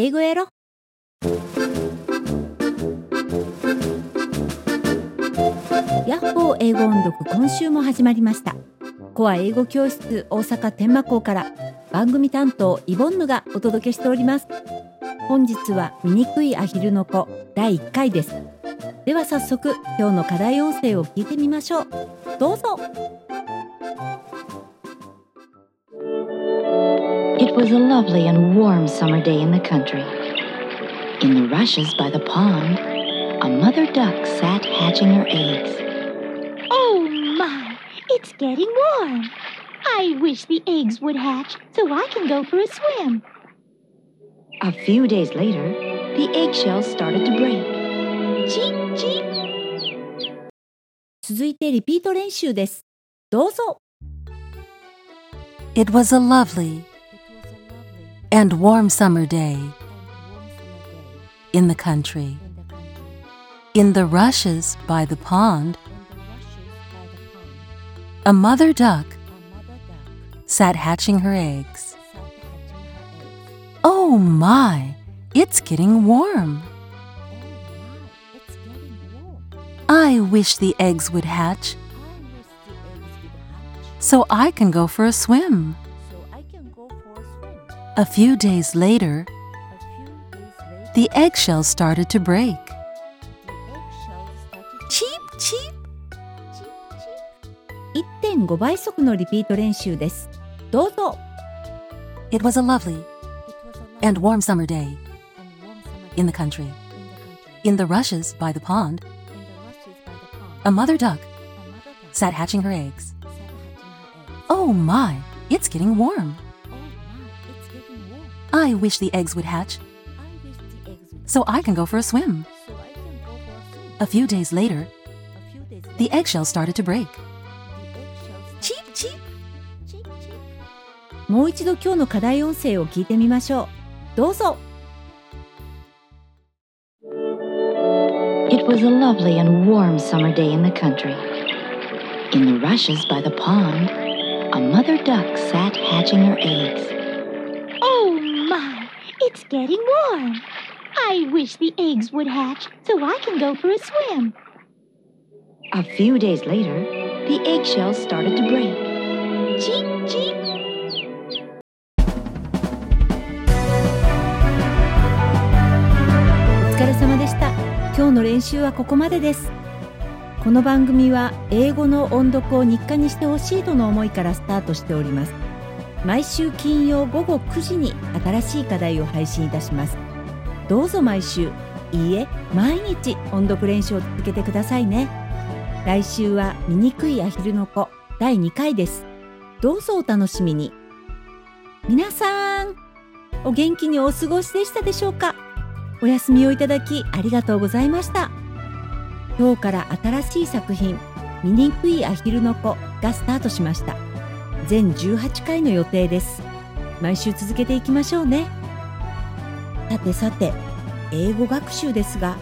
英語やろ。ヤッホー英語音読今週も始まりました。コア英語教室大阪天満校から番組担当イボンヌがお届けしております。本日は醜いアヒルの子第1回です。では早速今日の課題音声を聞いてみましょう。どうぞ。It was a lovely and warm summer day in the country. In the rushes by the pond, a mother duck sat hatching her eggs. Oh my, it's getting warm. I wish the eggs would hatch so I can go for a swim. A few days later, the eggshells started to break. Cheep, cheep. 続いてリピート練習ですどうぞ It was a lovely and warm summer day in the country. In the rushes by the pond, a mother duck sat hatching her eggs. Oh my, it's getting warm. I wish the eggs would hatch so I can go for a swim. A few days later, the eggshells started to break. Cheep, cheep. 1.5倍速のリピート練習ですどうぞ It was a lovely and warm summer day in the country. In the rushes by the pond, a mother duck sat hatching her eggs. Oh my, it's getting warm. I wish the eggs would hatch so I can go for a swim. A few days later, the eggshells started to break. Cheep, cheep. もう一度今日の課題音声を聞いてみましょうどうぞ It was a lovely and warm summer day in the country. In the rushes by the pond, a mother duck sat hatching her eggs. Oh it's getting warm. I wish the eggs would hatch so I can go for a swim. A few days later, the eggshells started to break. Cheep, cheep. お疲れ様でした今日の練習はここまでですこの番組は英語の音読を日課にしてほしいとの思いからスタートしております毎週金曜午後9時に新しい課題を配信いたします。どうぞ毎週いいえ毎日音読練習を続けてくださいね。来週は醜いアヒルの子第2回です。どうぞお楽しみに。皆さんお元気にお過ごしでしたでしょうか？お休みをいただきありがとうございました。今日から新しい作品「醜いアヒルの子」がスタートしました。全18回の予定です。毎週続けていきましょうね。さてさて英語学習ですが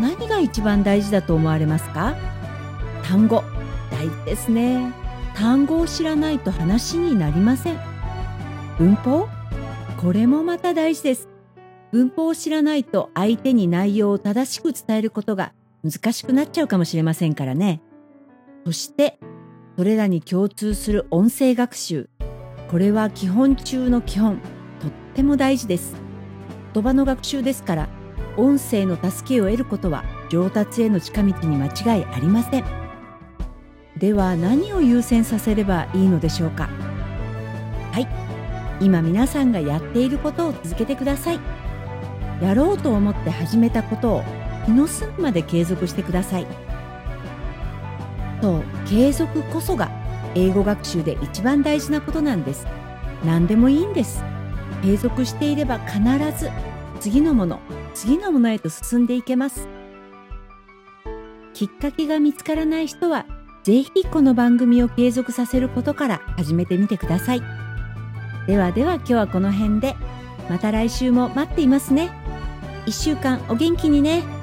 何が一番大事だと思われますか？単語。大事ですね。単語を知らないと話になりません。文法。これもまた大事です。文法を知らないと相手に内容を正しく伝えることが難しくなっちゃうかもしれませんからね。そして、それらに共通する音声学習。これは基本中の基本。とっても大事です。言葉の学習ですから、音声の助けを得ることは上達への近道に間違いありません。では何を優先させればいいのでしょうか。はい。今皆さんがやっていることを続けてください。やろうと思って始めたことを気の済むまで継続してください。そう、継続こそが英語学習で一番大事なことなんです。何でもいいんです。継続していれば必ず次のもの、次のものへと進んでいけます。きっかけが見つからない人は、ぜひこの番組を継続させることから始めてみてください。ではでは今日はこの辺で、また来週も待っていますね。一週間お元気にね。